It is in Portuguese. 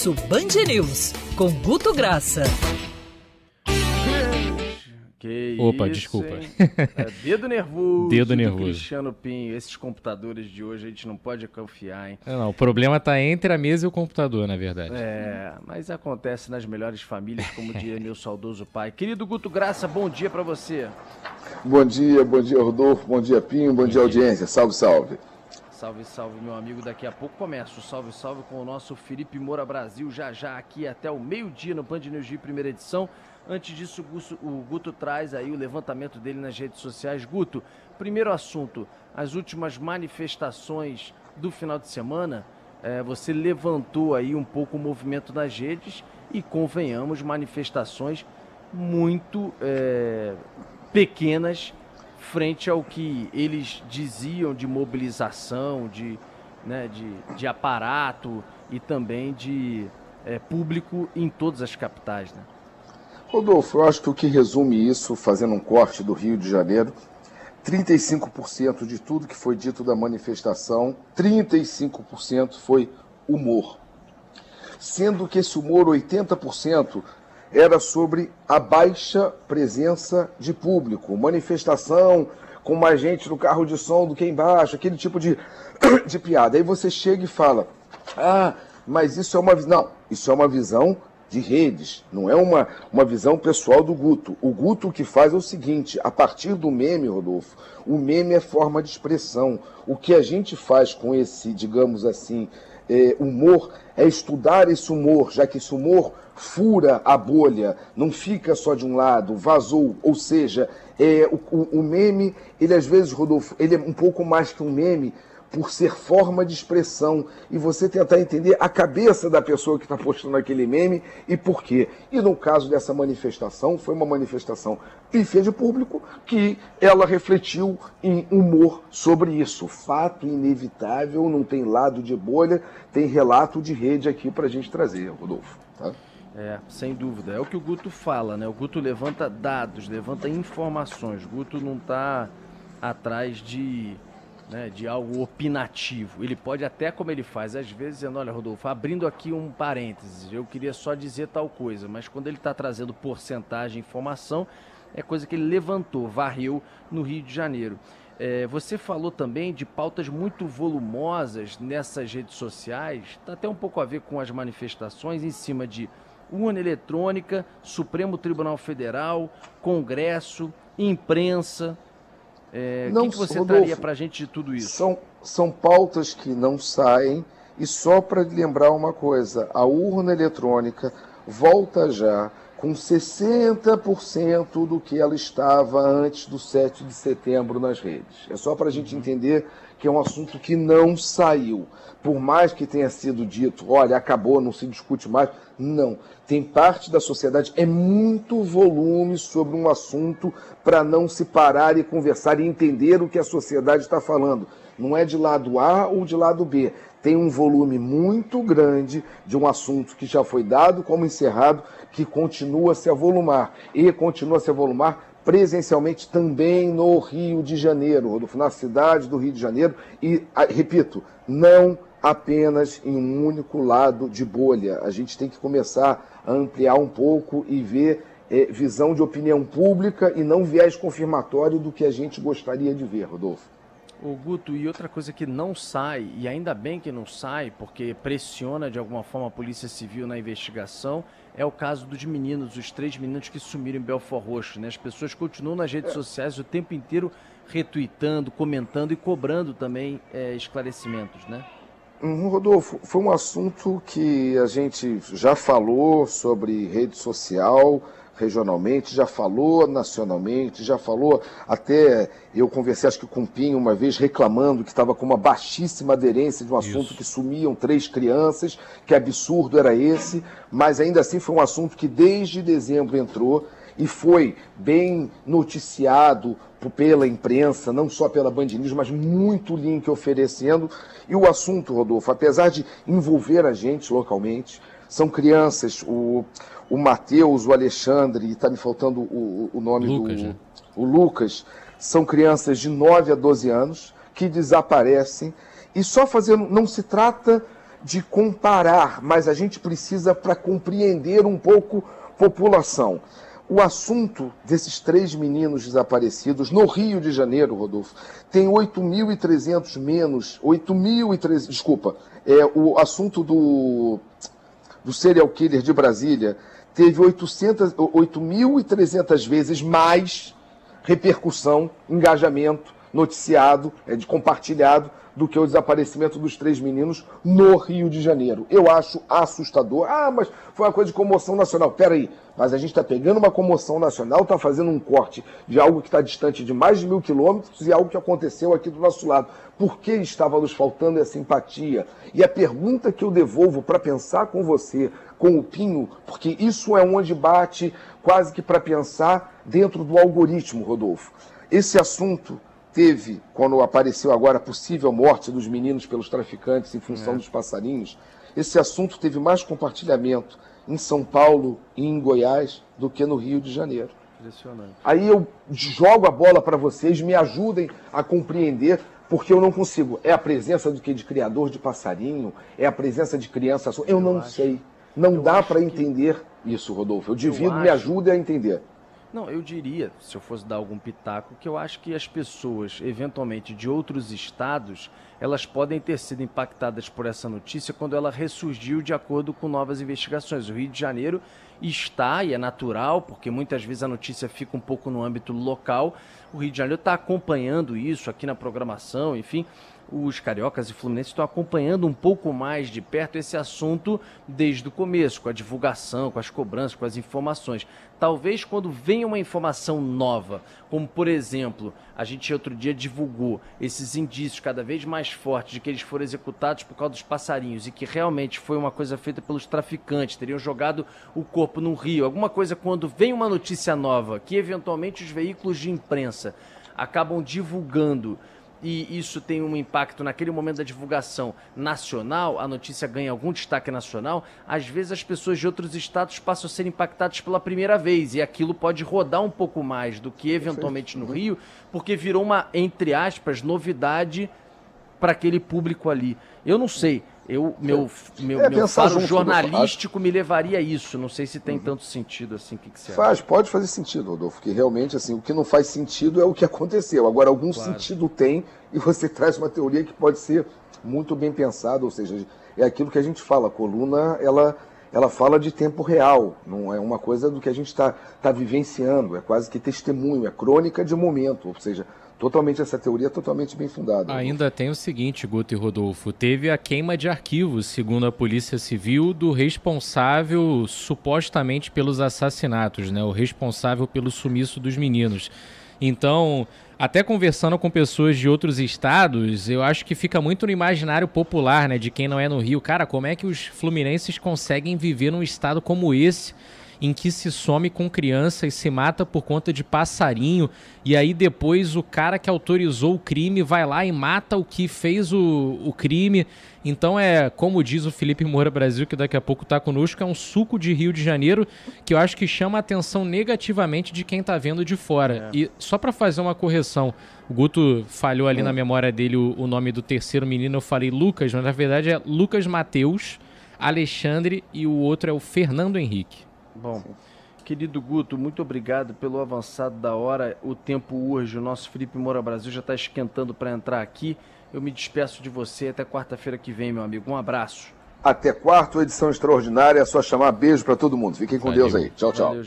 Almoço Band News, com Guto Graça. Que Opa, isso, desculpa. É, dedo nervoso. Dedo do nervoso. Cristiano Pinho, esses computadores de hoje a gente não pode confiar, hein? É, Não, o problema tá entre a mesa e o computador, na verdade. É, mas acontece nas melhores famílias, como diria meu saudoso pai. Querido Guto Graça, bom dia pra você. Bom dia, bom dia Rodolfo, bom dia Pinho, bom dia audiência, salve, salve. Salve, salve, meu amigo. Daqui a pouco começa o Salve, Salve com o nosso Felipe Moura Brasil, já já aqui até o meio-dia no Band News Rio, primeira edição. Antes disso, o Gusto- o Guto traz aí o levantamento dele nas redes sociais. Guto, primeiro assunto, as últimas manifestações do final de semana, eh, você levantou aí um pouco o movimento nas redes e, convenhamos, manifestações muito eh, pequenas frente ao que eles diziam de mobilização, de, né, de, de aparato e também de eh, público em todas as capitais. Né? Rodolfo, eu acho que o que resume isso, fazendo um corte do Rio de Janeiro, 35% de tudo que foi dito da manifestação, 35% foi humor. Sendo que esse humor, 80%, era sobre a baixa presença de público, manifestação com mais gente no carro de som do que embaixo, aquele tipo de, de piada. Aí você chega e fala: Ah, mas isso é uma visão. Não, isso é uma visão de redes, não é uma, uma visão pessoal do Guto. O Guto o que faz é o seguinte: a partir do meme, Rodolfo, o meme é forma de expressão. O que a gente faz com esse, digamos assim, eh, humor é estudar esse humor, já que esse humor fura a bolha, não fica só de um lado, vazou, ou seja, é, o- o meme, ele às vezes, Rodolfo, ele é um pouco mais que um meme por ser forma de expressão e você tentar entender a cabeça da pessoa que está postando aquele meme e por quê. E no caso dessa manifestação, foi uma manifestação pífia de público que ela refletiu em humor sobre isso. Fato inevitável, não tem lado de bolha, tem relato de rede aqui para a gente trazer, Rodolfo. Tá? É, sem dúvida. É o que o Guto fala, né? O Guto levanta dados, levanta informações. O Guto não está atrás de, né, de algo opinativo. Ele pode até, como ele faz, às vezes, dizendo, olha, Rodolfo, abrindo aqui um parênteses, eu queria só dizer tal coisa, mas quando ele está trazendo porcentagem, informação, é coisa que ele levantou, varreu no Rio de Janeiro. É, você falou também de pautas muito volumosas nessas redes sociais, está até um pouco a ver com as manifestações em cima de urna eletrônica, Supremo Tribunal Federal, Congresso, imprensa. É, o Não, que, que você Rodolfo, traria para a gente de tudo isso? São, são pautas que não saem. E só para lembrar uma coisa: a urna eletrônica volta já com 60% do que ela estava antes do 7 de setembro nas redes. É só para a gente entender que é um assunto que não saiu. Por mais que tenha sido dito, olha, acabou, não se discute mais. Não. Tem parte da sociedade, é muito volume sobre um assunto para não se parar e conversar e entender o que a sociedade está falando. Não é de lado A ou de lado B. Tem um volume muito grande de um assunto que já foi dado como encerrado, que continua a se avolumar. E continua a se avolumar presencialmente também no Rio de Janeiro, Rodolfo, na cidade do Rio de Janeiro. E, ah, repito, não apenas em um único lado de bolha. A gente tem que começar a ampliar um pouco e ver eh, visão de opinião pública e não viés confirmatório do que a gente gostaria de ver, Rodolfo. Ô Guto, e outra coisa que não sai, e ainda bem que não sai, porque pressiona de alguma forma a Polícia Civil na investigação, é o caso dos meninos, os três meninos que sumiram em Belfort Roxo. Né? As pessoas continuam nas redes sociais o tempo inteiro retweetando, comentando e cobrando também é, esclarecimentos, né? Uhum, Rodolfo, foi um assunto que a gente já falou sobre rede social regionalmente, já falou nacionalmente, já falou até eu conversei acho que com o Pinho uma vez reclamando que estava com uma baixíssima aderência de um assunto Isso. que sumiam três crianças, que absurdo era esse, mas ainda assim foi um assunto que desde dezembro entrou e foi bem noticiado pela imprensa, não só pela Band News, mas muito link oferecendo. E o assunto, Rodolfo, apesar de envolver a gente localmente, são crianças, o, o Matheus, o Alexandre, e está me faltando o, o nome Lucas, do. né? O Lucas, são crianças de 9 a 12 anos que desaparecem. E só fazendo. Não se trata de comparar, mas a gente precisa para compreender um pouco população. O assunto desses três meninos desaparecidos no Rio de Janeiro, Rodolfo, tem 8.300 menos, 8.300, desculpa, é, o assunto do, do serial killer de Brasília teve 8.300 vezes mais repercussão, engajamento, noticiado, é, de compartilhado do que o desaparecimento dos três meninos no Rio de Janeiro. Eu acho assustador. Ah, mas foi uma coisa de comoção nacional. Peraí, mas a gente está pegando uma comoção nacional, está fazendo um corte de algo que está distante de mais de mil quilômetros e algo que aconteceu aqui do nosso lado. Por que estava nos faltando essa empatia? E a pergunta que eu devolvo para pensar com você, com o Pinho, porque isso é onde bate quase que para pensar dentro do algoritmo, Rodolfo. Esse assunto teve, quando apareceu agora a possível morte dos meninos pelos traficantes em função é. dos passarinhos, esse assunto teve mais compartilhamento em São Paulo e em Goiás do que no Rio de Janeiro. Aí eu jogo a bola para vocês, me ajudem a compreender, porque eu não consigo. É a presença do que de criador de passarinho? É a presença de criança? Eu, eu não acho, sei. Não dá para entender que... isso, Rodolfo. Eu divido, eu me ajude a entender. Não, eu diria, se eu fosse dar algum pitaco, que eu acho que as pessoas, eventualmente de outros estados, elas podem ter sido impactadas por essa notícia quando ela ressurgiu de acordo com novas investigações. O Rio de Janeiro está, e é natural, porque muitas vezes a notícia fica um pouco no âmbito local. O Rio de Janeiro está acompanhando isso aqui na programação, enfim os cariocas e fluminenses estão acompanhando um pouco mais de perto esse assunto desde o começo, com a divulgação, com as cobranças, com as informações. Talvez quando vem uma informação nova, como por exemplo, a gente outro dia divulgou esses indícios cada vez mais fortes de que eles foram executados por causa dos passarinhos e que realmente foi uma coisa feita pelos traficantes, teriam jogado o corpo no rio, alguma coisa quando vem uma notícia nova que eventualmente os veículos de imprensa acabam divulgando e isso tem um impacto naquele momento da divulgação nacional, a notícia ganha algum destaque nacional, às vezes as pessoas de outros estados passam a ser impactadas pela primeira vez e aquilo pode rodar um pouco mais do que eventualmente no Rio, porque virou uma, entre aspas, novidade para aquele público ali. Eu não sei. Eu, meu meu, é, meu faro jornalístico me levaria a isso. Não sei se tem uhum. tanto sentido assim. O que, que você Faz, acha? pode fazer sentido, Rodolfo, que realmente assim, o que não faz sentido é o que aconteceu. Agora, algum claro. sentido tem e você traz uma teoria que pode ser muito bem pensada, ou seja, é aquilo que a gente fala, a coluna, ela, ela fala de tempo real, não é uma coisa do que a gente está tá vivenciando, é quase que testemunho, é crônica de momento, ou seja, totalmente essa teoria é totalmente bem fundada. Ainda tem o seguinte, Guto e Rodolfo, teve a queima de arquivos, segundo a Polícia Civil, do responsável supostamente pelos assassinatos, né? O responsável pelo sumiço dos meninos. Então, até conversando com pessoas de outros estados, eu acho que fica muito no imaginário popular, né, de quem não é no Rio. Cara, como é que os fluminenses conseguem viver num estado como esse? Em que se some com criança e se mata por conta de passarinho, e aí depois o cara que autorizou o crime vai lá e mata o que fez o, o crime. Então é, como diz o Felipe Moura Brasil, que daqui a pouco está conosco, é um suco de Rio de Janeiro que eu acho que chama a atenção negativamente de quem está vendo de fora. É. E só para fazer uma correção, o Guto falhou ali é. na memória dele o, o, nome do terceiro menino, eu falei Lucas, mas na verdade é Lucas Mateus, Alexandre e o outro é o Fernando Henrique. Bom, querido Guto, muito obrigado pelo avançado da hora. O tempo urge, o nosso Felipe Moura Brasil já está esquentando para entrar aqui. Eu me despeço de você até quarta-feira que vem, meu amigo. Um abraço. Até quarta, edição extraordinária. É só chamar beijo para todo mundo. Fiquem com Valeu. Deus aí. Tchau, tchau. Valeu,